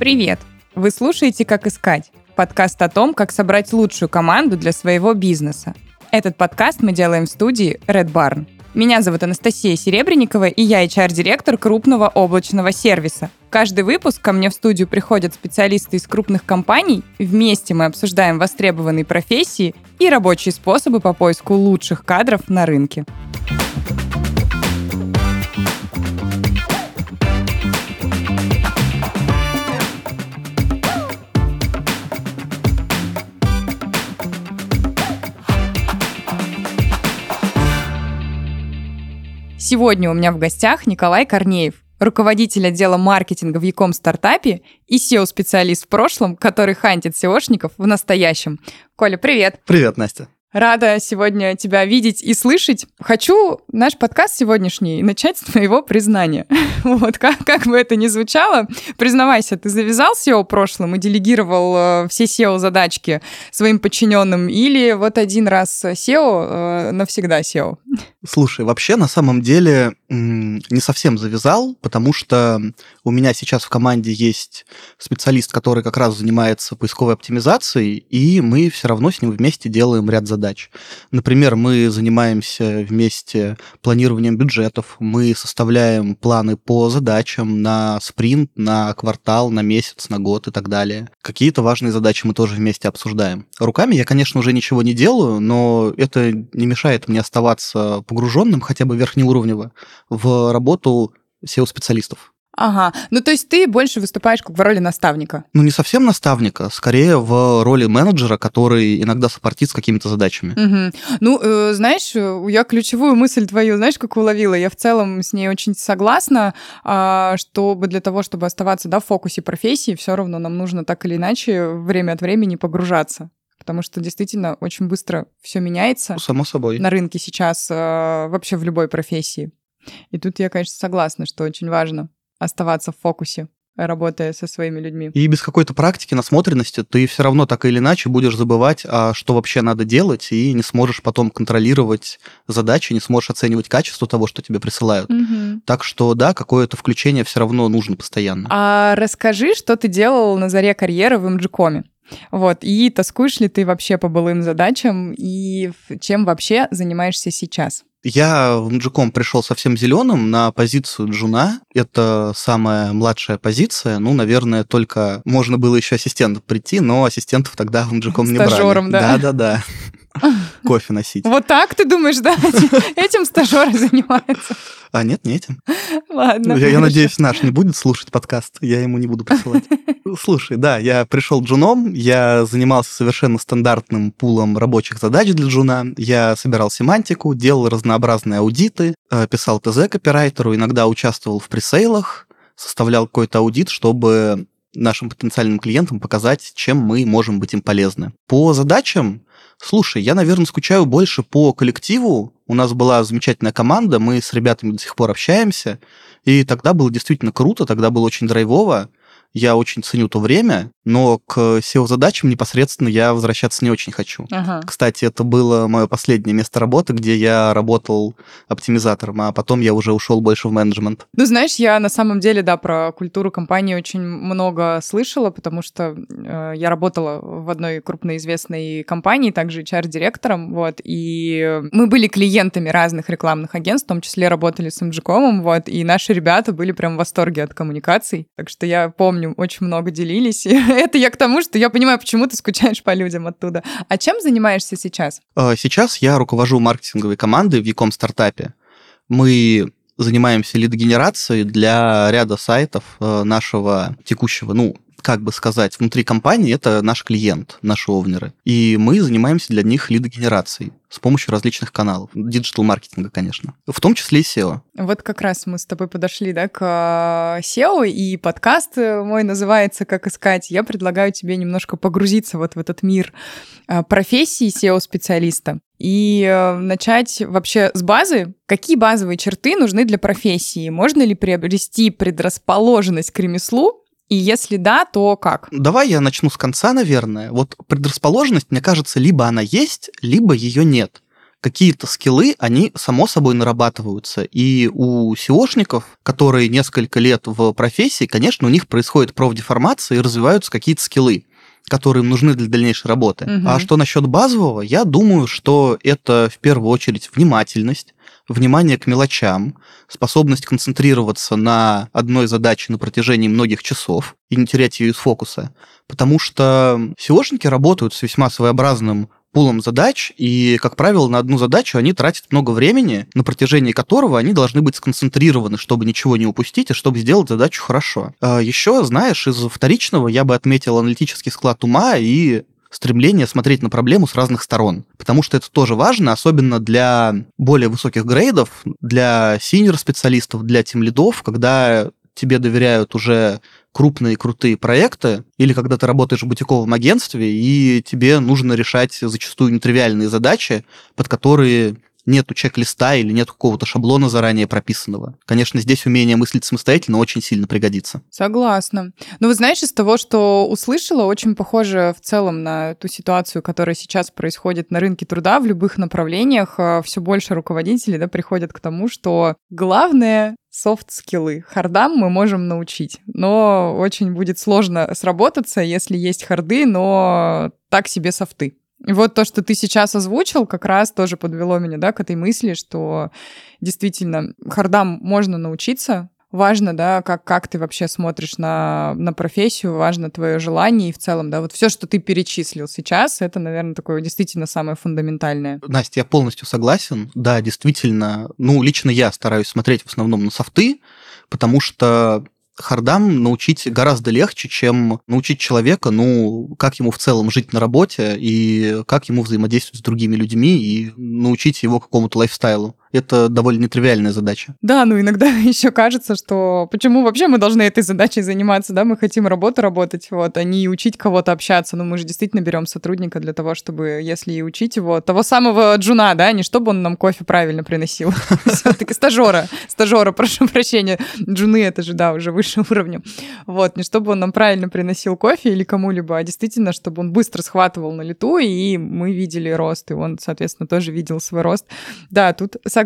Привет! Вы слушаете «Как искать» – подкаст о том, как собрать лучшую команду для своего бизнеса. Этот подкаст мы делаем в студии Red Barn. Меня зовут Анастасия Серебренникова, и я HR-директор крупного облачного сервиса. Каждый выпуск ко мне в студию приходят специалисты из крупных компаний. Вместе мы обсуждаем востребованные профессии и рабочие способы по поиску лучших кадров на рынке. Сегодня у меня в гостях Николай Корнеев, руководитель отдела маркетинга в Яком стартапе и SEO-специалист в прошлом, который хантит SEOшников в настоящем. Коля, привет! Привет, Настя! Рада сегодня тебя видеть и слышать. Хочу наш подкаст сегодняшний начать с твоего признания. Вот как, как бы это ни звучало, признавайся, ты завязал SEO прошлым и делегировал э, все SEO-задачки своим подчиненным или вот один раз SEO, э, навсегда SEO? Слушай, вообще на самом деле не совсем завязал, потому что у меня сейчас в команде есть специалист, который как раз занимается поисковой оптимизацией, и мы все равно с ним вместе делаем ряд задач. Например, мы занимаемся вместе планированием бюджетов, мы составляем планы по задачам на спринт, на квартал, на месяц, на год и так далее. Какие-то важные задачи мы тоже вместе обсуждаем. Руками я, конечно, уже ничего не делаю, но это не мешает мне оставаться погруженным хотя бы верхнеуровнево в работу SEO-специалистов. Ага, ну то есть ты больше выступаешь как в роли наставника? Ну не совсем наставника, скорее в роли менеджера, который иногда сопортит с какими-то задачами. Угу. Ну, э, знаешь, я ключевую мысль твою, знаешь, как уловила? Я в целом с ней очень согласна, э, чтобы для того, чтобы оставаться да, в фокусе профессии, все равно нам нужно так или иначе время от времени погружаться потому что действительно очень быстро все меняется. Само собой. На рынке сейчас э, вообще в любой профессии. И тут я, конечно, согласна, что очень важно оставаться в фокусе работая со своими людьми. И без какой-то практики, насмотренности ты все равно так или иначе будешь забывать, а что вообще надо делать, и не сможешь потом контролировать задачи, не сможешь оценивать качество того, что тебе присылают. Угу. Так что да, какое-то включение все равно нужно постоянно. А расскажи, что ты делал на заре карьеры в MGCOM? Вот, и тоскуешь ли ты вообще по былым задачам, и чем вообще занимаешься сейчас? Я в Nginx пришел совсем зеленым на позицию джуна. Это самая младшая позиция. Ну, наверное, только можно было еще ассистентом прийти, но ассистентов тогда в Nginx не брали. Стажером, да? Да-да-да. Кофе носить. Вот так ты думаешь, да? Этим стажеры занимаются. А нет, не этим. Ладно. Я, я надеюсь, наш не будет слушать подкаст, я ему не буду присылать. Слушай, да, я пришел джуном, я занимался совершенно стандартным пулом рабочих задач для джуна, я собирал семантику, делал разнообразные аудиты, э, писал ТЗ копирайтеру, иногда участвовал в пресейлах, составлял какой-то аудит, чтобы нашим потенциальным клиентам показать, чем мы можем быть им полезны. По задачам Слушай, я, наверное, скучаю больше по коллективу. У нас была замечательная команда, мы с ребятами до сих пор общаемся. И тогда было действительно круто, тогда было очень драйвово я очень ценю то время, но к SEO-задачам непосредственно я возвращаться не очень хочу. Ага. Кстати, это было мое последнее место работы, где я работал оптимизатором, а потом я уже ушел больше в менеджмент. Ну, знаешь, я на самом деле, да, про культуру компании очень много слышала, потому что э, я работала в одной крупной известной компании, также HR-директором, вот, и мы были клиентами разных рекламных агентств, в том числе работали с MGCOM, вот, и наши ребята были прям в восторге от коммуникаций, так что я помню помню, очень много делились. Это я к тому, что я понимаю, почему ты скучаешь по людям оттуда. А чем занимаешься сейчас? А, сейчас я руковожу маркетинговой командой в Яком стартапе. Мы занимаемся лид-генерацией для ряда сайтов э, нашего текущего, ну, как бы сказать, внутри компании это наш клиент, наши овнеры. И мы занимаемся для них лидогенерацией с помощью различных каналов. Диджитал-маркетинга, конечно. В том числе и SEO. Вот как раз мы с тобой подошли да, к э, SEO, и подкаст мой называется «Как искать». Я предлагаю тебе немножко погрузиться вот в этот мир э, профессии SEO-специалиста и э, начать вообще с базы. Какие базовые черты нужны для профессии? Можно ли приобрести предрасположенность к ремеслу и если да, то как? Давай я начну с конца, наверное. Вот предрасположенность, мне кажется, либо она есть, либо ее нет. какие-то скиллы, они само собой нарабатываются. И у SEOшников, которые несколько лет в профессии, конечно, у них происходит профдеформация и развиваются какие-то скиллы которые им нужны для дальнейшей работы. Угу. А что насчет базового, я думаю, что это в первую очередь внимательность, внимание к мелочам, способность концентрироваться на одной задаче на протяжении многих часов и не терять ее из фокуса. Потому что SEOшники работают с весьма своеобразным пулом задач, и, как правило, на одну задачу они тратят много времени, на протяжении которого они должны быть сконцентрированы, чтобы ничего не упустить, и чтобы сделать задачу хорошо. А Еще, знаешь, из вторичного я бы отметил аналитический склад ума и стремление смотреть на проблему с разных сторон. Потому что это тоже важно, особенно для более высоких грейдов, для синер-специалистов, для тим-лидов, когда тебе доверяют уже крупные крутые проекты, или когда ты работаешь в бутиковом агентстве, и тебе нужно решать зачастую нетривиальные задачи, под которые нету чек-листа или нет какого-то шаблона заранее прописанного. Конечно, здесь умение мыслить самостоятельно очень сильно пригодится. Согласна. Но вы знаете, из того, что услышала, очень похоже в целом на ту ситуацию, которая сейчас происходит на рынке труда в любых направлениях. А, Все больше руководителей да, приходят к тому, что главное софт-скиллы. Хардам мы можем научить, но очень будет сложно сработаться, если есть харды, но так себе софты. И вот то, что ты сейчас озвучил, как раз тоже подвело меня, да, к этой мысли, что действительно хардам можно научиться, важно, да, как, как ты вообще смотришь на, на профессию, важно твое желание и в целом, да, вот все, что ты перечислил сейчас, это, наверное, такое действительно самое фундаментальное. Настя, я полностью согласен. Да, действительно, ну, лично я стараюсь смотреть в основном на софты, потому что хардам научить гораздо легче, чем научить человека, ну, как ему в целом жить на работе и как ему взаимодействовать с другими людьми и научить его какому-то лайфстайлу это довольно нетривиальная задача. Да, ну иногда еще кажется, что почему вообще мы должны этой задачей заниматься, да, мы хотим работу работать, вот, а не учить кого-то общаться, ну мы же действительно берем сотрудника для того, чтобы, если и учить его, того самого джуна, да, не чтобы он нам кофе правильно приносил, все-таки стажера, стажера, прошу прощения, джуны это же, да, уже выше уровня, вот, не чтобы он нам правильно приносил кофе или кому-либо, а действительно, чтобы он быстро схватывал на лету, и мы видели рост, и он, соответственно, тоже видел свой рост. Да, тут Согласна.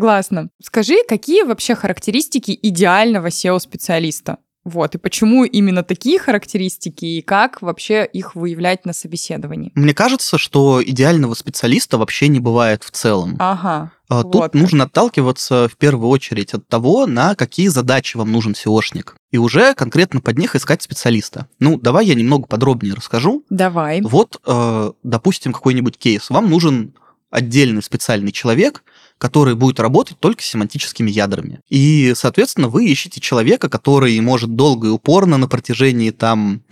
Скажи, какие вообще характеристики идеального SEO-специалиста? Вот, и почему именно такие характеристики, и как вообще их выявлять на собеседовании? Мне кажется, что идеального специалиста вообще не бывает в целом. Ага. А, тут вот нужно отталкиваться в первую очередь от того, на какие задачи вам нужен SEOшник, и уже конкретно под них искать специалиста. Ну, давай я немного подробнее расскажу. Давай. Вот, э, допустим, какой-нибудь кейс. Вам нужен отдельный специальный человек, который будет работать только с семантическими ядрами. И, соответственно, вы ищете человека, который может долго и упорно на протяжении там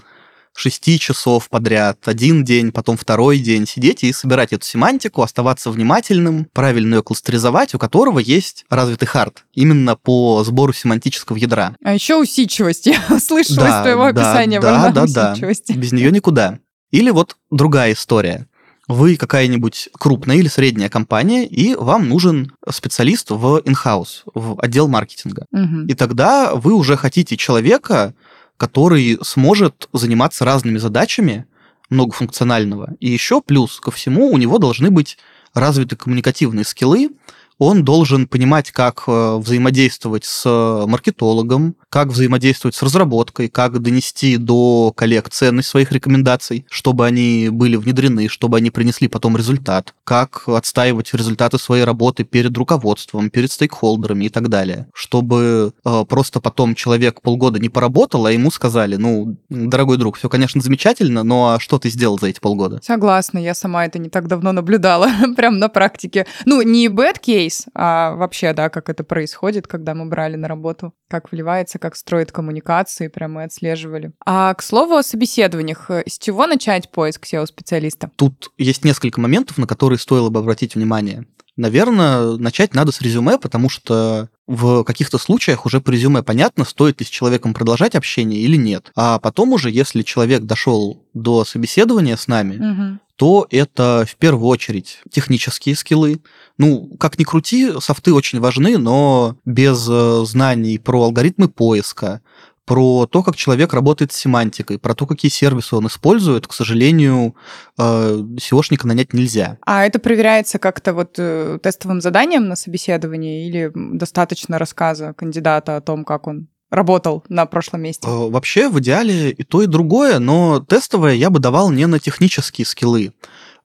шести часов подряд, один день, потом второй день сидеть и собирать эту семантику, оставаться внимательным, правильно ее кластеризовать, у которого есть развитый хард именно по сбору семантического ядра. А еще усидчивость. Я услышала да, из твоего да, описания. Да, да, да. Без нее никуда. Или вот другая история вы какая-нибудь крупная или средняя компания, и вам нужен специалист в in-house, в отдел маркетинга. Угу. И тогда вы уже хотите человека, который сможет заниматься разными задачами многофункционального. И еще плюс ко всему у него должны быть развиты коммуникативные скиллы, он должен понимать, как э, взаимодействовать с маркетологом, как взаимодействовать с разработкой, как донести до коллег ценность своих рекомендаций, чтобы они были внедрены, чтобы они принесли потом результат, как отстаивать результаты своей работы перед руководством, перед стейкхолдерами и так далее, чтобы э, просто потом человек полгода не поработал, а ему сказали, ну, дорогой друг, все, конечно, замечательно, но что ты сделал за эти полгода? Согласна, я сама это не так давно наблюдала, прям на практике. Ну, не bad case, а вообще, да, как это происходит, когда мы брали на работу, как вливается, как строит коммуникации, прям мы отслеживали. А, к слову, о собеседованиях. С чего начать поиск SEO-специалиста? Тут есть несколько моментов, на которые стоило бы обратить внимание. Наверное, начать надо с резюме, потому что в каких-то случаях уже по резюме понятно, стоит ли с человеком продолжать общение или нет. А потом уже, если человек дошел до собеседования с нами, угу. то это в первую очередь технические скиллы, ну, как ни крути, софты очень важны, но без э, знаний про алгоритмы поиска, Про то, как человек работает с семантикой, про то, какие сервисы он использует, к сожалению, э, SEOшника нанять нельзя. А это проверяется как-то вот э, тестовым заданием на собеседовании или достаточно рассказа кандидата о том, как он работал на прошлом месте? Э, вообще, в идеале и то, и другое, но тестовое я бы давал не на технические скиллы,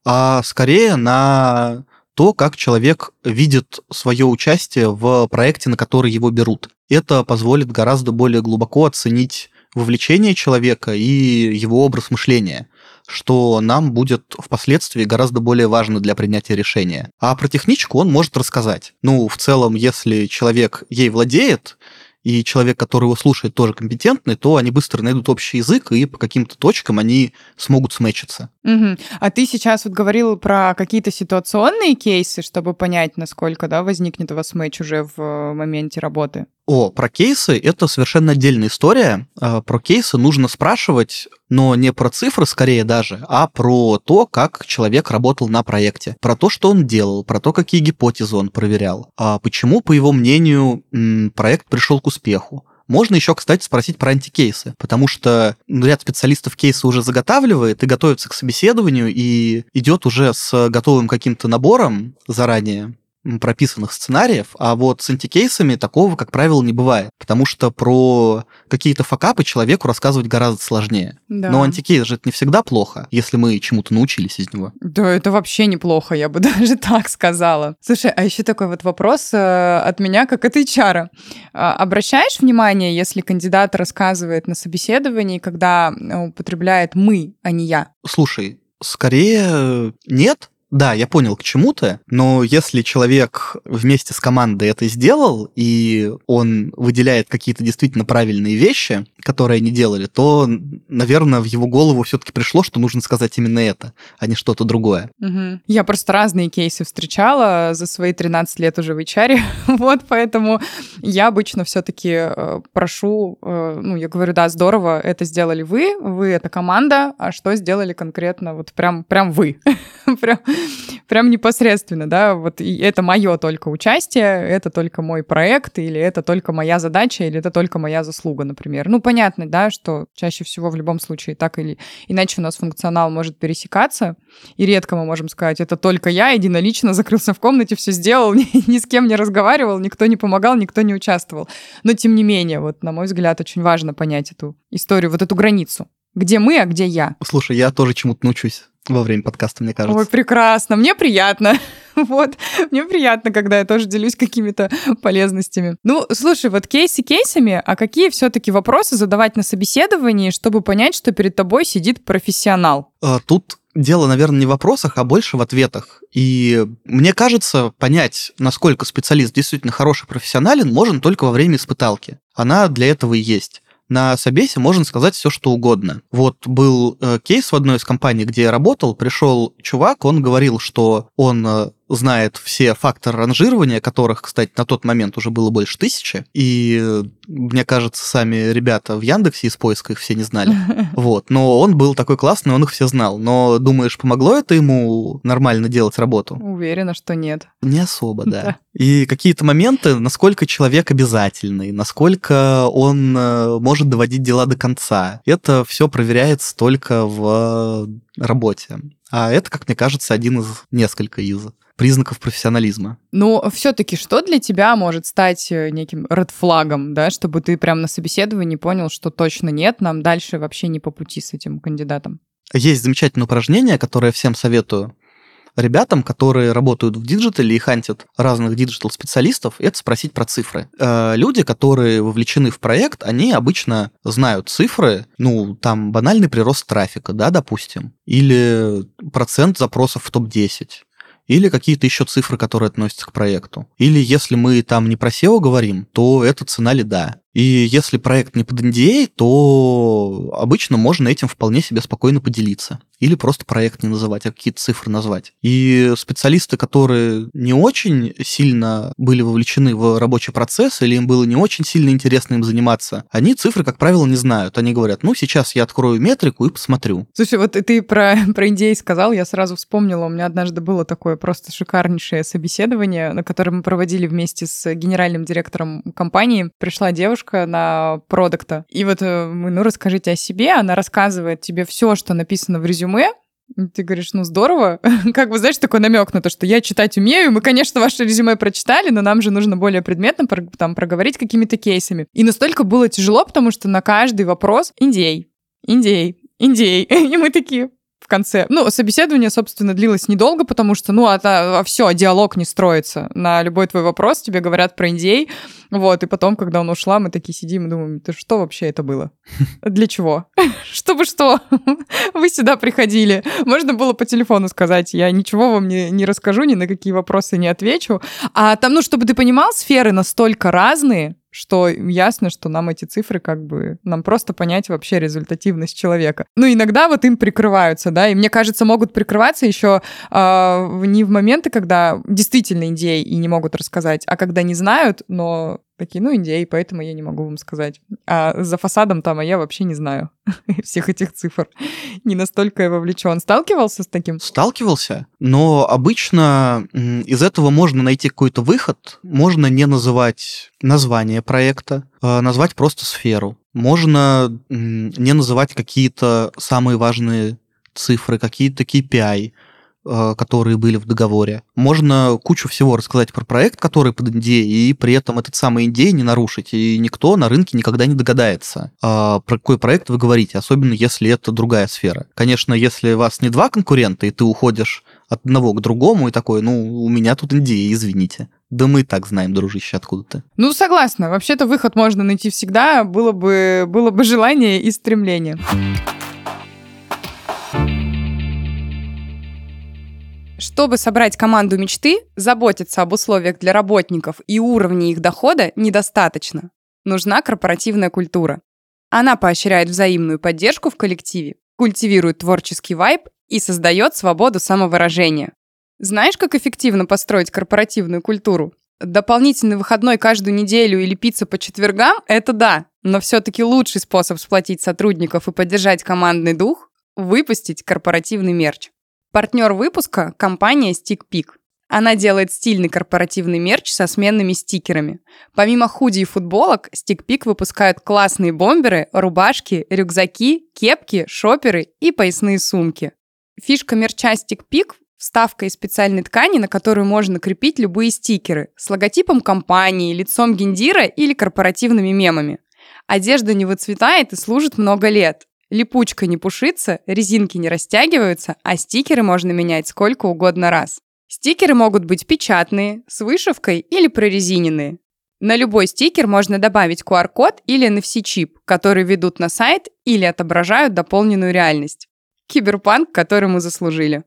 а скорее на то, как человек видит свое участие в проекте, на который его берут. Это позволит гораздо более глубоко оценить вовлечение человека и его образ мышления, что нам будет впоследствии гораздо более важно для принятия решения. А про техничку он может рассказать. Ну, в целом, если человек ей владеет, и человек, который его слушает, тоже компетентный, то они быстро найдут общий язык, и по каким-то точкам они смогут сметчиться. Угу. А ты сейчас вот говорил про какие-то ситуационные кейсы, чтобы понять, насколько да, возникнет у вас матч уже в моменте работы? О, про кейсы это совершенно отдельная история. А, про кейсы нужно спрашивать, но не про цифры скорее даже, а про то, как человек работал на проекте, про то, что он делал, про то, какие гипотезы он проверял, а почему, по его мнению, проект пришел к успеху. Можно еще, кстати, спросить про антикейсы, потому что ряд специалистов кейсы уже заготавливает и готовится к собеседованию, и идет уже с готовым каким-то набором заранее прописанных сценариев, а вот с антикейсами такого, как правило, не бывает, потому что про какие-то факапы человеку рассказывать гораздо сложнее. Да. Но антикейс же это не всегда плохо, если мы чему-то научились из него. Да, это вообще неплохо, я бы даже так сказала. Слушай, а еще такой вот вопрос э, от меня, как от HR. А, обращаешь внимание, если кандидат рассказывает на собеседовании, когда употребляет «мы», а не «я»? Слушай, скорее нет, да, я понял к чему ты, но если человек вместе с командой это сделал, и он выделяет какие-то действительно правильные вещи, которые они делали, то, наверное, в его голову все-таки пришло, что нужно сказать именно это, а не что-то другое. Угу. Я просто разные кейсы встречала за свои 13 лет уже в HR, вот, поэтому я обычно все-таки э, прошу, э, ну, я говорю, да, здорово, это сделали вы, вы это команда, а что сделали конкретно вот прям, прям вы, прям прям непосредственно, да, вот и это мое только участие, это только мой проект, или это только моя задача, или это только моя заслуга, например. Ну, понятно, да, что чаще всего в любом случае так или иначе у нас функционал может пересекаться, и редко мы можем сказать, это только я единолично закрылся в комнате, все сделал, ни, ни с кем не разговаривал, никто не помогал, никто не участвовал. Но тем не менее, вот, на мой взгляд, очень важно понять эту историю, вот эту границу. Где мы, а где я? Слушай, я тоже чему-то научусь во время подкаста, мне кажется. Ой, прекрасно, мне приятно. Вот, мне приятно, когда я тоже делюсь какими-то полезностями. Ну, слушай, вот кейсы кейсами, а какие все-таки вопросы задавать на собеседовании, чтобы понять, что перед тобой сидит профессионал? А, тут дело, наверное, не в вопросах, а больше в ответах. И мне кажется, понять, насколько специалист действительно хороший профессионален, можно только во время испыталки. Она для этого и есть на собесе можно сказать все, что угодно. Вот был э, кейс в одной из компаний, где я работал, пришел чувак, он говорил, что он э, знает все факторы ранжирования, которых, кстати, на тот момент уже было больше тысячи. И мне кажется, сами ребята в Яндексе из поиска их все не знали. Вот. Но он был такой классный, он их все знал. Но думаешь, помогло это ему нормально делать работу? Уверена, что нет. Не особо, да. И какие-то моменты, насколько человек обязательный, насколько он э, может доводить дела до конца. Это все проверяется только в работе. А это, как мне кажется, один из несколько из признаков профессионализма. Но все-таки что для тебя может стать э, неким ред флагом, да, чтобы ты прям на собеседовании понял, что точно нет, нам дальше вообще не по пути с этим кандидатом? Есть замечательное упражнение, которое всем советую ребятам, которые работают в digital е и хантят разных digital-специалистов, это спросить про цифры. Э, люди, которые вовлечены в проект, они обычно знают цифры, ну, там банальный прирост трафика, да, допустим, или процент запросов в топ-10, или какие-то еще цифры, которые относятся к проекту. Или если мы там не про SEO говорим, то это цена лида. И если проект не под NDA, то обычно можно этим вполне себе спокойно поделиться. Или просто проект не называть, а какие-то цифры назвать. И специалисты, которые не очень сильно были вовлечены в рабочий процесс, или им было не очень сильно интересно им заниматься, они цифры, как правило, не знают. Они говорят, ну, сейчас я открою метрику и посмотрю. Слушай, вот ты про, про NDA сказал, я сразу вспомнила, у меня однажды было такое просто шикарнейшее собеседование, на котором мы проводили вместе с генеральным директором компании. Пришла девушка, обложка на продукта. И вот э, мы, ну, расскажите о себе, она рассказывает тебе все, что написано в резюме, ты говоришь, ну здорово, как бы, знаешь, такой намек на то, что я читать умею, мы, конечно, ваше резюме прочитали, но нам же нужно более предметно там проговорить какими-то кейсами. И настолько было тяжело, потому что на каждый вопрос индей, индей, индей. И мы такие, в конце. Ну, собеседование, собственно, длилось недолго, потому что, ну, это а, все, диалог не строится. На любой твой вопрос тебе говорят про индей. Вот, и потом, когда он ушла, мы такие сидим и думаем, ты что вообще это было? Для чего? Чтобы что? Вы сюда приходили. Можно было по телефону сказать, я ничего вам не, не расскажу, ни на какие вопросы не отвечу. А там, ну, чтобы ты понимал, сферы настолько разные, что ясно, что нам эти цифры как бы, нам просто понять вообще результативность человека. Ну, иногда вот им прикрываются, да, и мне кажется, могут прикрываться еще э, не в моменты, когда действительно идеи и не могут рассказать, а когда не знают, но Такие, ну, индей, поэтому я не могу вам сказать. А за фасадом там, а я вообще не знаю всех этих цифр. Не настолько я вовлечен. Сталкивался с таким? Сталкивался, но обычно из этого можно найти какой-то выход. Можно не называть название проекта, а назвать просто сферу. Можно не называть какие-то самые важные цифры, какие-то KPI, которые были в договоре. Можно кучу всего рассказать про проект, который под NDA, и при этом этот самый NDA не нарушить, и никто на рынке никогда не догадается, а, про какой проект вы говорите, особенно если это другая сфера. Конечно, если вас не два конкурента, и ты уходишь от одного к другому, и такой, ну, у меня тут NDA, извините. Да мы так знаем, дружище, откуда ты. Ну, согласна. Вообще-то выход можно найти всегда, было бы, было бы желание и стремление. Чтобы собрать команду мечты, заботиться об условиях для работников и уровне их дохода недостаточно. Нужна корпоративная культура. Она поощряет взаимную поддержку в коллективе, культивирует творческий вайб и создает свободу самовыражения. Знаешь, как эффективно построить корпоративную культуру? Дополнительный выходной каждую неделю или пицца по четвергам – это да, но все-таки лучший способ сплотить сотрудников и поддержать командный дух – выпустить корпоративный мерч. Партнер выпуска – компания StickPick. Она делает стильный корпоративный мерч со сменными стикерами. Помимо худи и футболок, StickPick выпускают классные бомберы, рубашки, рюкзаки, кепки, шоперы и поясные сумки. Фишка мерча StickPick – вставка из специальной ткани, на которую можно крепить любые стикеры с логотипом компании, лицом гендира или корпоративными мемами. Одежда не выцветает и служит много лет. Липучка не пушится, резинки не растягиваются, а стикеры можно менять сколько угодно раз. Стикеры могут быть печатные, с вышивкой или прорезиненные. На любой стикер можно добавить QR-код или NFC-чип, которые ведут на сайт или отображают дополненную реальность. Киберпанк, который мы заслужили.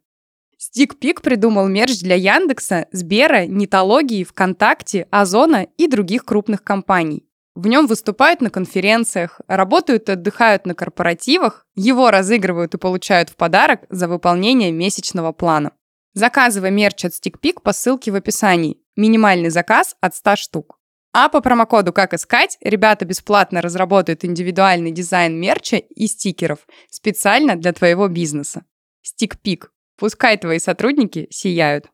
StickPick придумал мерч для Яндекса, Сбера, Нетологии, ВКонтакте, Озона и других крупных компаний. В нем выступают на конференциях, работают и отдыхают на корпоративах, его разыгрывают и получают в подарок за выполнение месячного плана. Заказывай мерч от StickPick по ссылке в описании. Минимальный заказ от 100 штук. А по промокоду «Как искать» ребята бесплатно разработают индивидуальный дизайн мерча и стикеров специально для твоего бизнеса. StickPick. Пускай твои сотрудники сияют.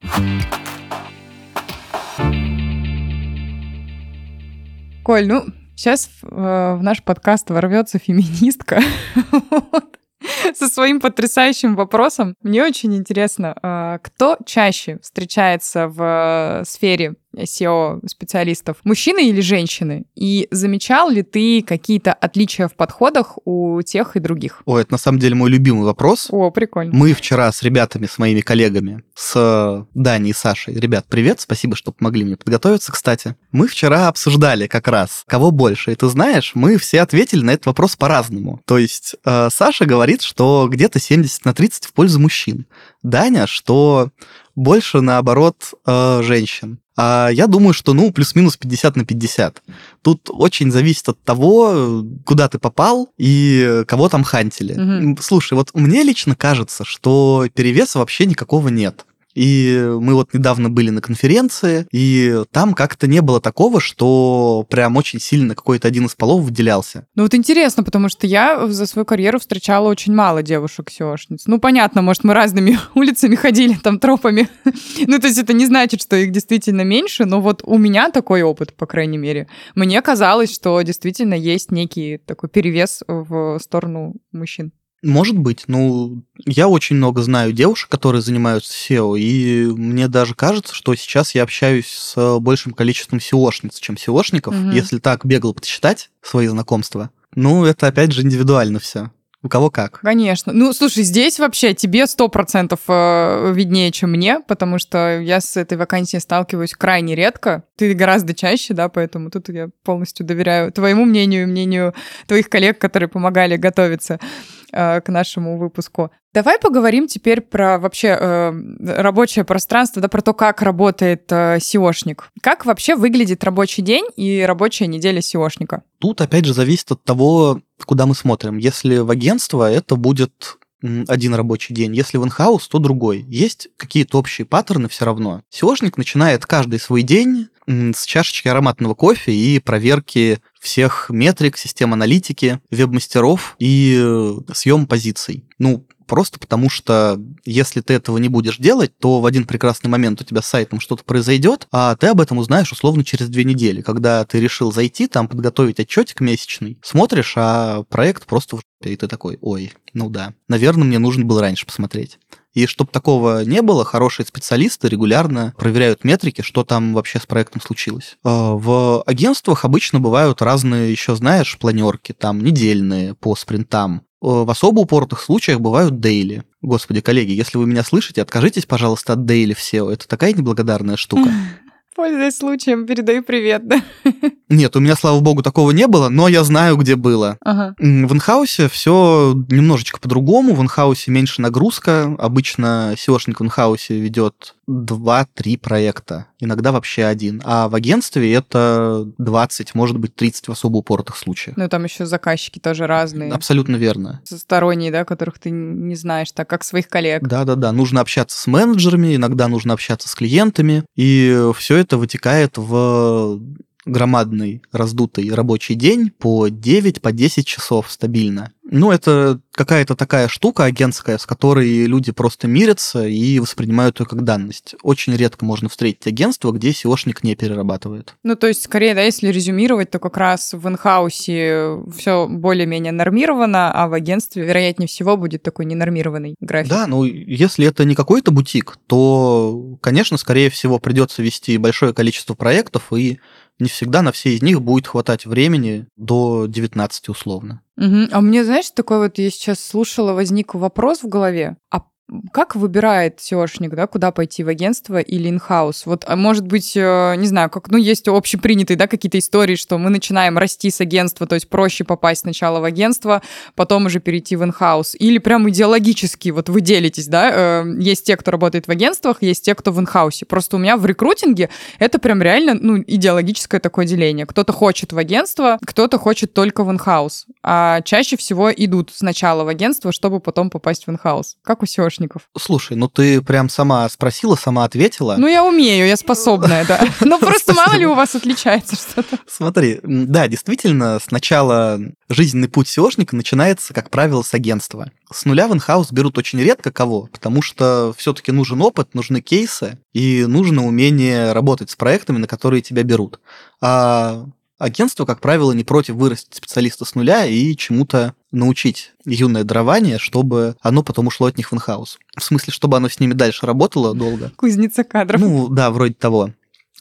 Коль, ну, сейчас э, в наш подкаст ворвется феминистка со своим потрясающим вопросом. Мне очень интересно, э, кто чаще встречается в э, сфере SEO-специалистов, мужчины или женщины? И замечал ли ты какие-то отличия в подходах у тех и других? О, это на самом деле мой любимый вопрос. О, прикольно. Мы вчера с ребятами, с моими коллегами, с Даней и Сашей, ребят, привет, спасибо, что помогли мне подготовиться, кстати. Мы вчера обсуждали как раз, кого больше. И ты знаешь, мы все ответили на этот вопрос по-разному. То есть э, Саша говорит, что где-то 70 на 30 в пользу мужчин. Даня, что больше, наоборот, э, женщин. А я думаю, что, ну, плюс-минус 50 на 50. Тут очень зависит от того, куда ты попал и кого там хантили. Угу. Слушай, вот мне лично кажется, что перевеса вообще никакого нет. И мы вот недавно были на конференции, и там как-то не было такого, что прям очень сильно какой-то один из полов выделялся. Ну вот интересно, потому что я за свою карьеру встречала очень мало девушек-сеошниц. Ну понятно, может, мы разными улицами ходили, там, тропами. ну то есть это не значит, что их действительно меньше, но вот у меня такой опыт, по крайней мере. Мне казалось, что действительно есть некий такой перевес в сторону мужчин. Может быть. Ну, я очень много знаю девушек, которые занимаются SEO, и мне даже кажется, что сейчас я общаюсь с большим количеством SEOшниц, чем SEOшников, угу. если так бегло подсчитать свои знакомства. Ну, это опять же индивидуально все. У кого как. Конечно. Ну, слушай, здесь вообще тебе сто процентов э, виднее, чем мне, потому что я с этой вакансией сталкиваюсь крайне редко. Ты гораздо чаще, да, поэтому тут я полностью доверяю твоему мнению и мнению твоих коллег, которые помогали готовиться к нашему выпуску. Давай поговорим теперь про вообще э, рабочее пространство, да, про то, как работает э. Как вообще выглядит рабочий день и рабочая неделя SEOшника? Тут, опять же, зависит от того, куда мы смотрим. Если в агентство, это будет один рабочий день. Если в инхаус, то другой. Есть какие-то общие паттерны все равно. SEOшник начинает каждый свой день с чашечки ароматного кофе и проверки всех метрик, систем аналитики, веб-мастеров и э, съем позиций. Ну, Просто потому что если ты этого не будешь делать, то в один прекрасный момент у тебя с сайтом что-то произойдет, а ты об этом узнаешь условно через две недели, когда ты решил зайти, там подготовить отчетик месячный, смотришь, а проект просто в и ты такой, ой, ну да, наверное, мне нужно было раньше посмотреть. И чтобы такого не было, хорошие специалисты регулярно проверяют метрики, что там вообще с проектом случилось. А, в агентствах обычно бывают разные, еще знаешь, планерки, там недельные по спринтам, в особо упоротых случаях бывают дейли. Господи, коллеги, если вы меня слышите, откажитесь, пожалуйста, от дейли SEO. Это такая неблагодарная штука. Пользуясь случаем, передаю привет, да? Нет, у меня, слава богу, такого не было, но я знаю, где было. Ага. В инхаусе все немножечко по-другому. В инхаусе меньше нагрузка. Обычно SEOшник в инхаусе ведет 2-3 проекта, иногда вообще один. А в агентстве это 20, может быть, 30 в особо упоротых случаях. Ну, там еще заказчики тоже разные. Абсолютно верно. Сторонние, да, которых ты не знаешь, так как своих коллег. Да-да-да, нужно общаться с менеджерами, иногда нужно общаться с клиентами, и все это вытекает в громадный раздутый рабочий день по 9, по 10 часов стабильно. Ну, это какая-то такая штука агентская, с которой люди просто мирятся и воспринимают ее как данность. Очень редко можно встретить агентство, где SEOшник не перерабатывает. Ну, то есть, скорее, да, если резюмировать, то как раз в инхаусе все более-менее нормировано, а в агентстве, вероятнее всего, будет такой ненормированный график. Да, ну, если это не какой-то бутик, то, конечно, скорее всего, придется вести большое количество проектов и не всегда на все из них будет хватать времени до 19 условно. Угу. А мне, знаешь, такой вот, я сейчас слушала, возник вопрос в голове. А как выбирает SEOшник, да, куда пойти в агентство или инхаус? Вот, а может быть, э, не знаю, как, ну, есть общепринятые, да, какие-то истории, что мы начинаем расти с агентства, то есть проще попасть сначала в агентство, потом уже перейти в in-house. Или прям идеологически, вот вы делитесь, да, э, есть те, кто работает в агентствах, есть те, кто в in-house е. Просто у меня в рекрутинге это прям реально, ну, идеологическое такое деление. Кто-то хочет в агентство, кто-то хочет только в in-house. А чаще всего идут сначала в агентство, чтобы потом попасть в in-house. Как у SEO шников. Слушай, ну ты прям сама спросила, сама ответила. Ну я умею, я способная, да. Ну просто мало ли у вас отличается что-то. Смотри, да, действительно, сначала жизненный путь SEOшника начинается, как правило, с агентства. С нуля в инхаус берут очень редко кого, потому что все-таки нужен опыт, нужны кейсы и нужно умение работать с проектами, на которые тебя берут. А Агентство, как правило, не против вырастить специалиста с нуля и чему-то научить юное дарование, чтобы оно потом ушло от них в инхаус. В смысле, чтобы оно с ними дальше работало долго. Кузница кадров. Ну, да, вроде того.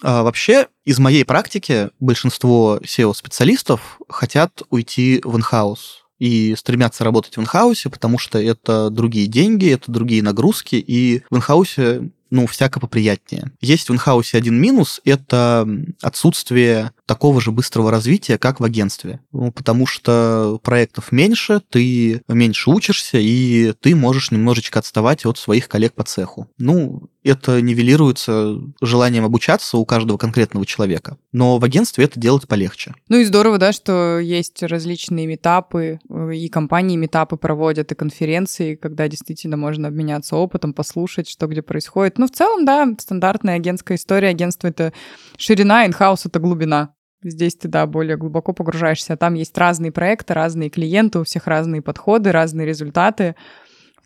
А вообще, из моей практики большинство SEO-специалистов хотят уйти в инхаус и стремятся работать в инхаусе, потому что это другие деньги, это другие нагрузки, и в инхаусе ну, всяко поприятнее. Есть в инхаусе один минус — это отсутствие такого же быстрого развития, как в агентстве. Ну, потому что проектов меньше, ты меньше учишься, и ты можешь немножечко отставать от своих коллег по цеху. Ну, это нивелируется желанием обучаться у каждого конкретного человека. Но в агентстве это делать полегче. Ну и здорово, да, что есть различные метапы, э, и компании метапы проводят, и конференции, когда действительно можно обменяться опытом, послушать, что где происходит. Ну, в целом, да, стандартная агентская история. Агентство — это ширина, инхаус — это глубина. Здесь ты, да, более глубоко погружаешься. Там есть разные проекты, разные клиенты, у всех разные подходы, разные результаты.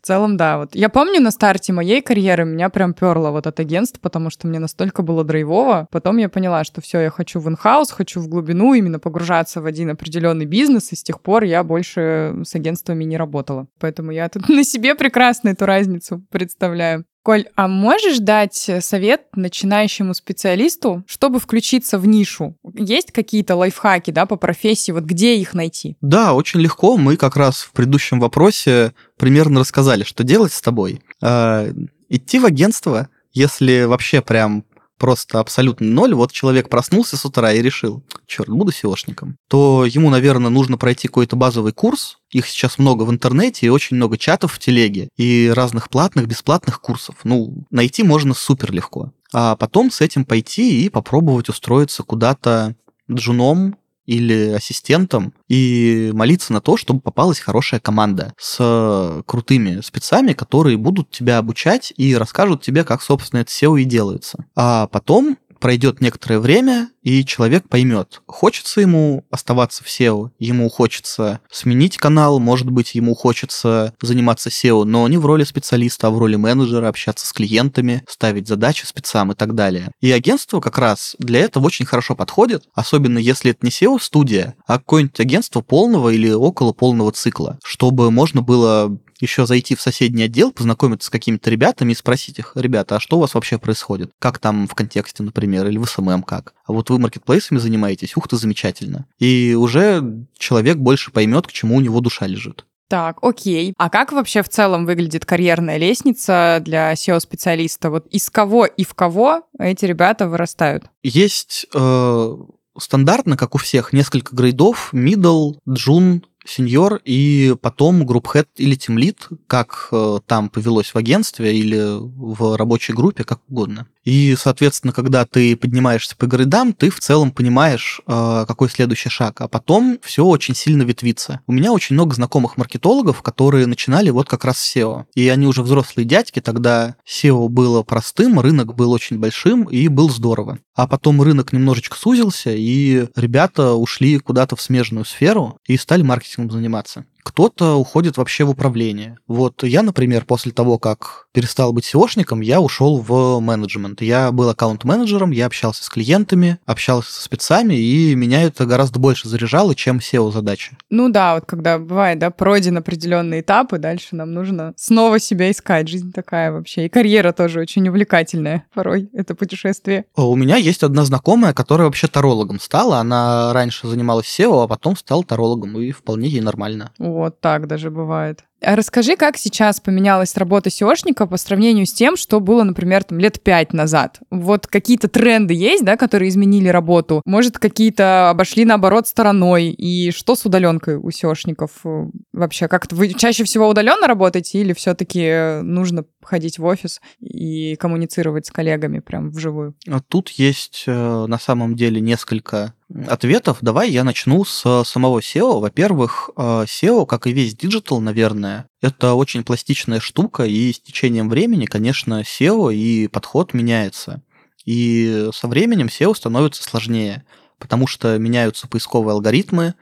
В целом, да. Вот я помню на старте моей карьеры меня прям перло вот от агентства, потому что мне настолько было драйвово. Потом я поняла, что все, я хочу в инхаус, хочу в глубину именно погружаться в один определенный бизнес, и с тех пор я больше с агентствами не работала. Поэтому я тут на себе прекрасно эту разницу представляю. Коль, а можешь дать совет начинающему специалисту, чтобы включиться в нишу? Есть какие-то лайфхаки, да, по профессии, вот где их найти? Да, очень легко. Мы как раз в предыдущем вопросе примерно рассказали, что делать с тобой. Э, идти в агентство, если вообще прям просто абсолютно ноль, вот человек проснулся с утра и решил, черт, буду SEOшником, то ему, наверное, нужно пройти какой-то базовый курс, их сейчас много в интернете и очень много чатов в телеге, и разных платных, бесплатных курсов. Ну, найти можно супер легко. А потом с этим пойти и попробовать устроиться куда-то джуном или ассистентом и молиться на то, чтобы попалась хорошая команда с крутыми спецами, которые будут тебя обучать и расскажут тебе, как, собственно, это SEO и делается. А потом пройдет некоторое время, и человек поймет, хочется ему оставаться в SEO, ему хочется сменить канал, может быть, ему хочется заниматься SEO, но не в роли специалиста, а в роли менеджера, общаться с клиентами, ставить задачи спецам и так далее. И агентство как раз для этого очень хорошо подходит, особенно если это не SEO-студия, а какое-нибудь агентство полного или около полного цикла, чтобы можно было еще зайти в соседний отдел, познакомиться с какими-то ребятами и спросить их, ребята, а что у вас вообще происходит? Как там в контексте, например, или в СММ как? А вот вы маркетплейсами занимаетесь, ух ты, замечательно. И уже человек больше поймет, к чему у него душа лежит. Так, окей. А как вообще в целом выглядит карьерная лестница для SEO-специалиста? Вот из кого и в кого эти ребята вырастают? Есть э, стандартно, как у всех, несколько грейдов, middle, джун, senior, и потом group head или тимлид, как э, там повелось в агентстве или в рабочей группе, как угодно. И, соответственно, когда ты поднимаешься по грейдам, ты в целом понимаешь, э, какой следующий шаг. А потом все очень сильно ветвится. У меня очень много знакомых маркетологов, которые начинали вот как раз с SEO. И они уже взрослые дядьки, тогда SEO было простым, рынок был очень большим и был здорово. А потом рынок немножечко сузился, и ребята ушли куда-то в смежную сферу и стали маркетингом заниматься кто-то уходит вообще в управление. Вот я, например, после того, как перестал быть SEOшником, я ушел в менеджмент. Я был аккаунт-менеджером, я общался с клиентами, общался со спецами, и меня это гораздо больше заряжало, чем SEO-задачи. Ну да, вот когда бывает, да, пройден определенные этапы, дальше нам нужно снова себя искать. Жизнь такая вообще. И карьера тоже очень увлекательная порой, это путешествие. У меня есть одна знакомая, которая вообще тарологом стала. Она раньше занималась SEO, а потом стала тарологом, и вполне ей нормально. Вот так даже бывает. А расскажи, как сейчас поменялась работа SEOшника по сравнению с тем, что было, например, там, лет пять назад? Вот какие-то тренды есть, да, которые изменили работу? Может, какие-то обошли, наоборот, стороной? И что с удаленкой у SEOшников э, вообще? Как-то вы чаще всего удаленно работаете или все-таки нужно ходить в офис и коммуницировать с коллегами прям вживую? А тут есть э, на самом деле несколько ответов. Давай я начну с самого SEO. Во-первых, э, SEO, как и весь диджитал, наверное, это очень пластичная штука, и с течением времени, конечно, SEO и подход меняется. И со временем SEO становится сложнее, потому что меняются поисковые алгоритмы,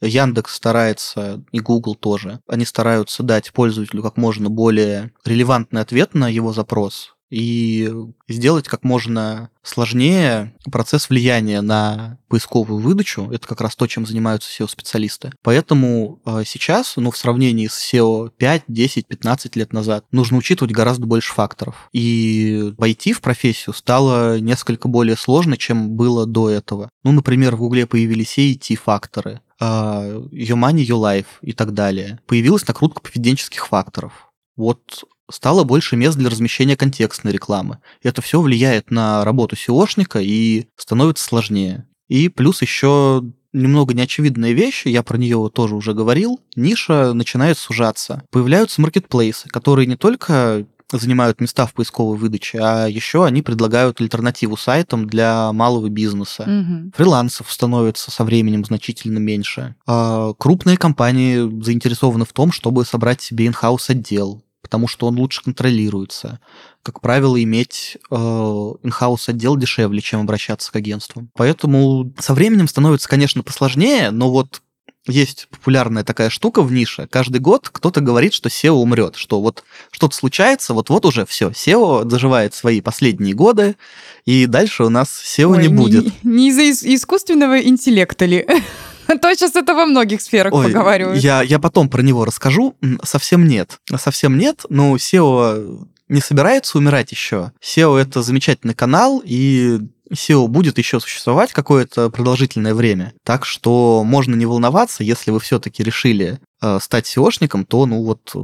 Яндекс старается, и Google тоже, они стараются дать пользователю как можно более релевантный ответ на его запрос, и сделать как можно сложнее процесс влияния на поисковую выдачу. Это как раз то, чем занимаются SEO-специалисты. Поэтому э, сейчас, ну, в сравнении с SEO 5, 10, 15 лет назад, нужно учитывать гораздо больше факторов. И войти в профессию стало несколько более сложно, чем было до этого. Ну, например, в Гугле появились AET-факторы, uh, Your Money, Your Life и так далее. Появилась накрутка поведенческих факторов. Вот стало больше мест для размещения контекстной рекламы. Это все влияет на работу SEOшника и становится сложнее. И плюс еще немного неочевидная вещь, я про нее тоже уже говорил, ниша начинает сужаться. Появляются маркетплейсы, которые не только занимают места в поисковой выдаче, а еще они предлагают альтернативу сайтам для малого бизнеса. Мгм. Фрилансов становится со временем значительно меньше. А крупные компании заинтересованы в том, чтобы собрать себе инхаус отдел, потому что он лучше контролируется. Как правило, иметь э, инхаус отдел дешевле, чем обращаться к агентству. Поэтому со временем становится, конечно, посложнее, но вот есть популярная такая штука в нише. Каждый год кто-то говорит, что SEO умрет, что вот что-то случается, вот-вот уже все, SEO доживает свои последние годы, и дальше у нас SEO Ой, не будет. Не, из-за ис- искусственного интеллекта ли? То сейчас это во многих сферах Ой, поговаривают. я, я потом про него расскажу. Совсем нет. Совсем нет. Но SEO не собирается умирать еще. SEO это замечательный канал, и SEO будет еще существовать какое-то продолжительное время. Так что можно не волноваться, если вы все-таки решили э, стать SEOшником, то, ну вот,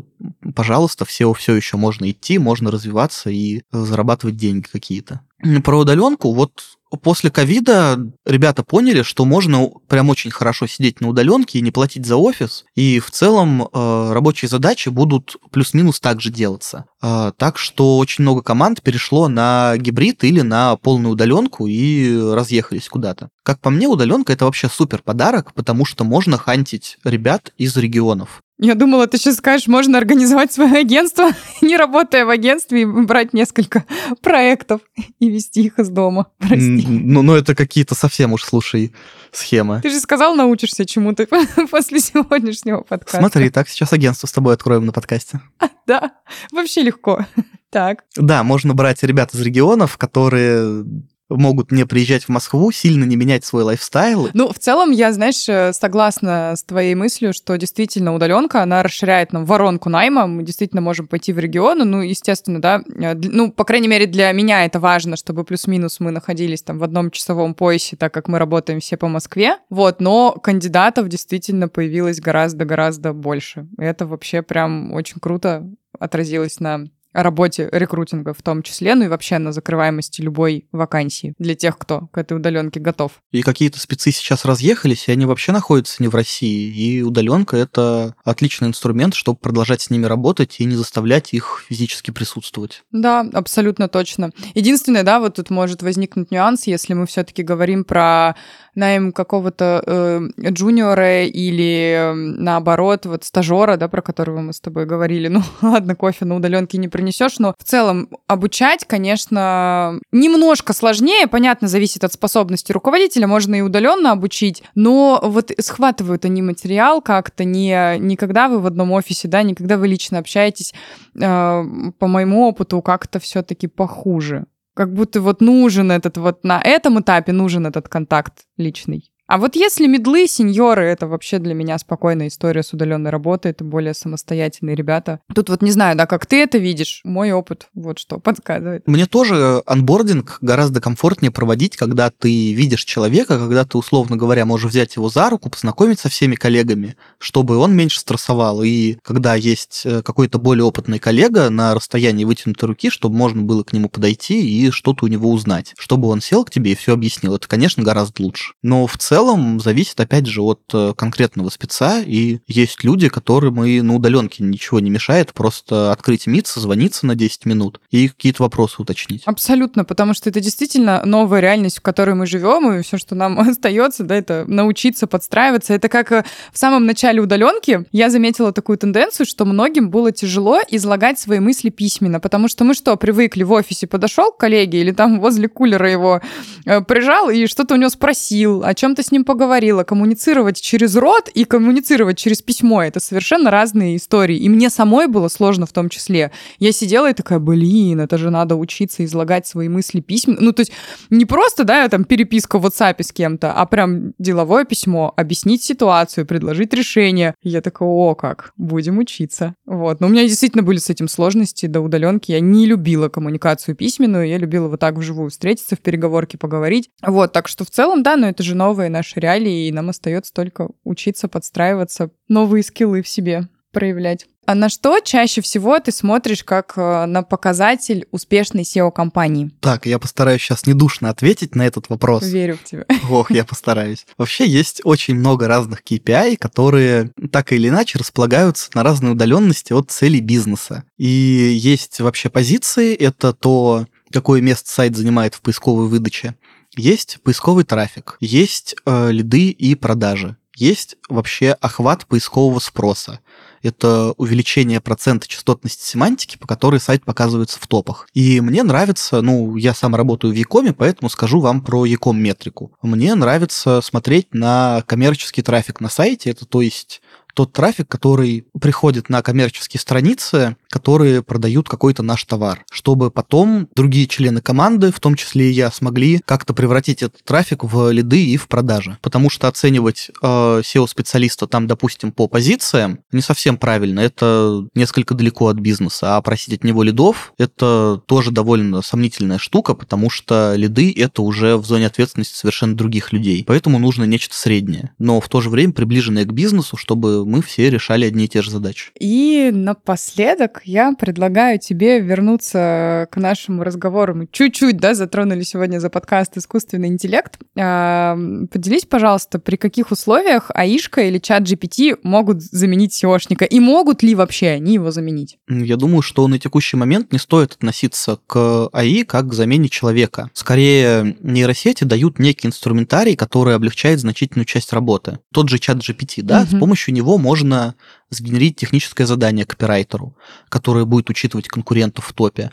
пожалуйста, в SEO все еще можно идти, можно развиваться и э, зарабатывать деньги какие-то. Про удаленку, вот после ковида ребята поняли, что можно прям очень хорошо сидеть на удаленке и не платить за офис, и в целом э, рабочие задачи будут плюс-минус так же делаться. А, так что очень много команд перешло на гибрид или на полную удаленку и разъехались куда-то. Как по мне, удаленка это вообще супер подарок, потому что можно хантить ребят из регионов. Я думала, ты сейчас скажешь, можно организовать свое агентство, не работая в агентстве, и брать несколько проектов и вести их из дома. Прости. Ну, ну это какие-то совсем уж, слушай, схемы. Ты же сказал, научишься чему-то после сегодняшнего подкаста. Смотри, так сейчас агентство с тобой откроем на подкасте. Да, вообще легко. Так. Да, можно брать ребят из регионов, которые могут не приезжать в Москву, сильно не менять свой лайфстайл. Ну, в целом, я, знаешь, э, согласна с твоей мыслью, что действительно удаленка, она расширяет нам воронку найма, мы действительно можем пойти в регионы, ну, естественно, да, э, ну, по крайней мере, для меня это важно, чтобы плюс-минус мы находились там в одном часовом поясе, так как мы работаем все по Москве, вот, но кандидатов действительно появилось гораздо-гораздо больше. И это вообще прям очень круто отразилось на о работе рекрутинга в том числе, ну и вообще на закрываемости любой вакансии для тех, кто к этой удаленке готов. И какие-то спецы сейчас разъехались, и они вообще находятся не в России. И удаленка это отличный инструмент, чтобы продолжать с ними работать и не заставлять их физически присутствовать. Да, абсолютно точно. Единственное, да, вот тут может возникнуть нюанс, если мы все-таки говорим про найм какого-то э, джуниора или э, наоборот вот стажера, да, про которого мы с тобой говорили. Ну, ладно, кофе на удаленке не принесешь, но в целом обучать, конечно, немножко сложнее. Понятно, зависит от способности руководителя, можно и удаленно обучить, но вот схватывают они материал как-то не, не когда вы в одном офисе, да, не когда вы лично общаетесь, э, по моему опыту как-то все-таки похуже. Как будто вот нужен этот вот на этом этапе нужен этот контакт личный. А вот если медлы, сеньоры, это вообще для меня спокойная история с удаленной работой, это более самостоятельные ребята. Тут вот не знаю, да, как ты это видишь, мой опыт вот что подсказывает. Мне тоже анбординг гораздо комфортнее проводить, когда ты видишь человека, когда ты, условно говоря, можешь взять его за руку, познакомить со всеми коллегами, чтобы он меньше стрессовал. И когда есть э, какой-то более опытный коллега на расстоянии вытянутой руки, чтобы можно было к нему подойти и что-то у него узнать. Чтобы он сел к тебе и все объяснил. Это, конечно, гораздо лучше. Но в целом зависит, опять же, от э, конкретного спеца. И есть люди, которым и на удаленке ничего не мешает просто открыть МИД, созвониться на 10 минут и какие-то вопросы уточнить. Абсолютно, потому что это действительно новая реальность, в которой мы живем, и все, что нам остается, да, это научиться подстраиваться. Это как э, в самом начале удаленки я заметила такую тенденцию, что многим было тяжело излагать свои мысли письменно, потому что мы что, привыкли в офисе подошел к коллеге или там возле кулера его э, прижал и что-то у него спросил, о чем-то с ним поговорила. Коммуницировать через рот и коммуницировать через письмо — это совершенно разные истории. И мне самой было сложно в том числе. Я сидела и такая, блин, это же надо учиться излагать свои мысли письменно. Ну, то есть не просто, да, там переписка в WhatsApp с кем-то, а прям деловое письмо, объяснить ситуацию, предложить решение. Я такая, о, как, будем учиться. Вот. Но у меня действительно были с этим сложности до удаленки. Я не любила коммуникацию письменную, я любила вот так вживую встретиться, в переговорке поговорить. Вот, так что в целом, да, но это же новые наши реалии, и нам остается только учиться подстраиваться, новые скиллы в себе проявлять. А на что чаще всего ты смотришь как э, на показатель успешной SEO-компании? Так, я постараюсь сейчас недушно ответить на этот вопрос. Верю в тебя. Ох, я постараюсь. Вообще есть очень много разных KPI, которые так или иначе располагаются на разной удаленности от целей бизнеса. И есть вообще позиции, это то, какое место сайт занимает в поисковой выдаче. Есть поисковый трафик, есть э, лиды и продажи, есть вообще охват поискового спроса это увеличение процента частотности семантики, по которой сайт показывается в топах. И мне нравится, ну, я сам работаю в Якоме, поэтому скажу вам про Яком метрику. Мне нравится смотреть на коммерческий трафик на сайте, это то есть тот трафик, который приходит на коммерческие страницы, которые продают какой-то наш товар, чтобы потом другие члены команды, в том числе и я, смогли как-то превратить этот трафик в лиды и в продажи. Потому что оценивать э, SEO-специалиста там, допустим, по позициям не совсем правильно. Это несколько далеко от бизнеса. А просить от него лидов — это тоже довольно сомнительная штука, потому что лиды — это уже в зоне ответственности совершенно других людей. Поэтому нужно нечто среднее, но в то же время приближенное к бизнесу, чтобы мы все решали одни и те же задачи. И напоследок я предлагаю тебе вернуться к нашему разговору. Мы чуть-чуть, да, затронули сегодня за подкаст «Искусственный интеллект». А, поделись, пожалуйста, при каких условиях АИшка или чат GPT могут заменить SEOшника? И могут ли вообще они его заменить? Я думаю, что на текущий момент не стоит относиться к АИ как к замене человека. Скорее, нейросети дают некий инструментарий, который облегчает значительную часть работы. Тот же чат GPT, да, угу. с помощью него можно сгенерить техническое задание копирайтеру, которое будет учитывать конкурентов в топе.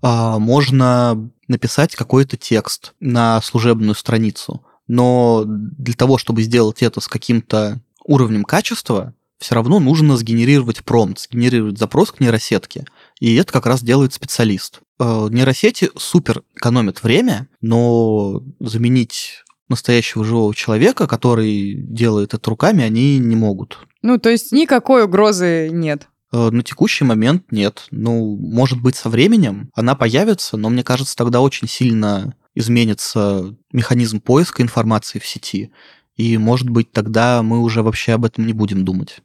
А, можно написать какой-то текст на служебную страницу, но для того, чтобы сделать это с каким-то уровнем качества, все равно нужно сгенерировать промпт, сгенерировать запрос к нейросетке. И это как раз делает специалист. А, нейросети супер экономят время, но заменить настоящего живого человека, который делает это руками, они не могут. Ну, то есть никакой угрозы нет. Э, на текущий момент нет. Ну, может быть, со временем она появится, но мне кажется, тогда очень сильно изменится механизм поиска информации в сети. И, может быть, тогда мы уже вообще об этом не будем думать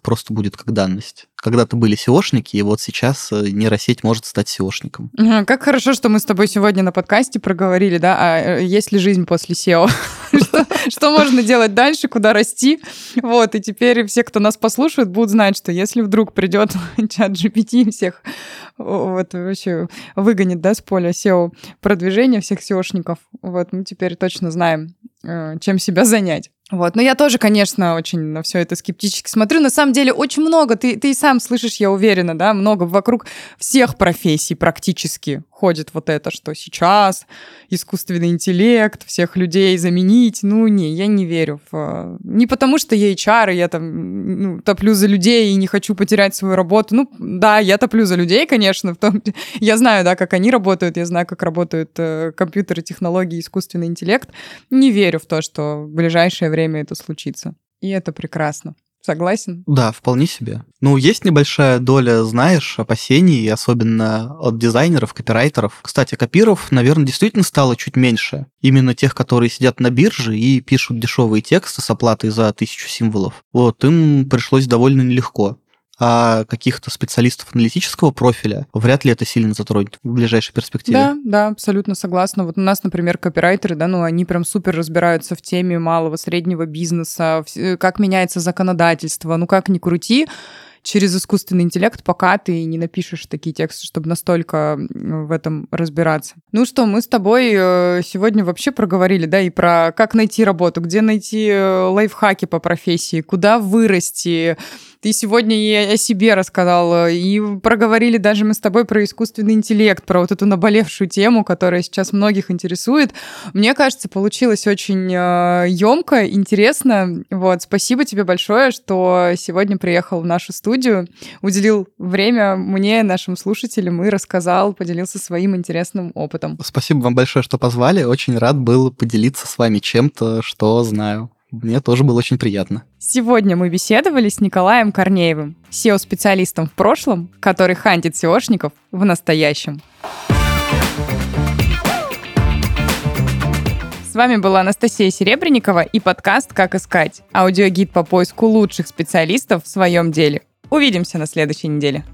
просто будет как данность. Когда-то были SEOшники, и вот сейчас э, нейросеть может стать SEOшником. Как хорошо, что мы с тобой сегодня на подкасте проговорили, да, а э, есть ли жизнь после SEO? Что можно делать дальше, куда расти? Вот, и теперь все, кто нас послушает, будут знать, что если вдруг придет чат GPT всех вот вообще выгонит, да, с поля SEO продвижения всех SEOшников, вот мы теперь точно знаем, э, чем себя занять. Вот. Но я тоже, конечно, очень на все это скептически смотрю. На самом деле очень много, ты, ты и сам слышишь, я уверена, да, много вокруг всех профессий практически ходит вот это, что сейчас искусственный интеллект, всех людей заменить. Ну, не, я не верю в... Не потому что я HR, и я там ну, топлю за людей и не хочу потерять свою работу. Ну, да, я топлю за людей, конечно. В том... Я знаю, да, как они работают, я знаю, как работают э, компьютеры, технологии, искусственный интеллект. Не верю в то, что в ближайшее время это случится. И это прекрасно. Согласен? Да, вполне себе. Ну, есть небольшая доля, знаешь, опасений, особенно от дизайнеров, копирайтеров. Кстати, копиров, наверное, действительно стало чуть меньше. Именно тех, которые сидят на бирже и пишут дешевые тексты с оплатой за тысячу символов. Вот, им пришлось довольно нелегко а каких-то специалистов аналитического профиля, вряд ли это сильно затронет в ближайшей перспективе. Да, да, абсолютно согласна. Вот у нас, например, копирайтеры, да, ну, они прям супер разбираются в теме малого, среднего бизнеса, как меняется законодательство, ну, как ни крути, через искусственный интеллект, пока ты не напишешь такие тексты, чтобы настолько в этом разбираться. Ну что, мы с тобой э, сегодня вообще проговорили, да, и про как найти работу, где найти э, лайфхаки по профессии, куда вырасти, ты сегодня и о себе рассказал, и проговорили даже мы с тобой про искусственный интеллект, про вот эту наболевшую тему, которая сейчас многих интересует. Мне кажется, получилось очень емко, э, интересно. Вот, спасибо тебе большое, что сегодня приехал в нашу студию, уделил время мне, нашим слушателям, и рассказал, поделился своим интересным опытом. Спасибо вам большое, что позвали. Очень рад был поделиться с вами чем-то, что знаю. Мне тоже было очень приятно. Сегодня мы беседовали с Николаем Корнеевым, SEO-специалистом в прошлом, который хантит SEOшников в настоящем. С вами была Анастасия Серебренникова и подкаст «Как искать» – аудиогид по поиску лучших специалистов в своем деле – Увидимся на следующей неделе.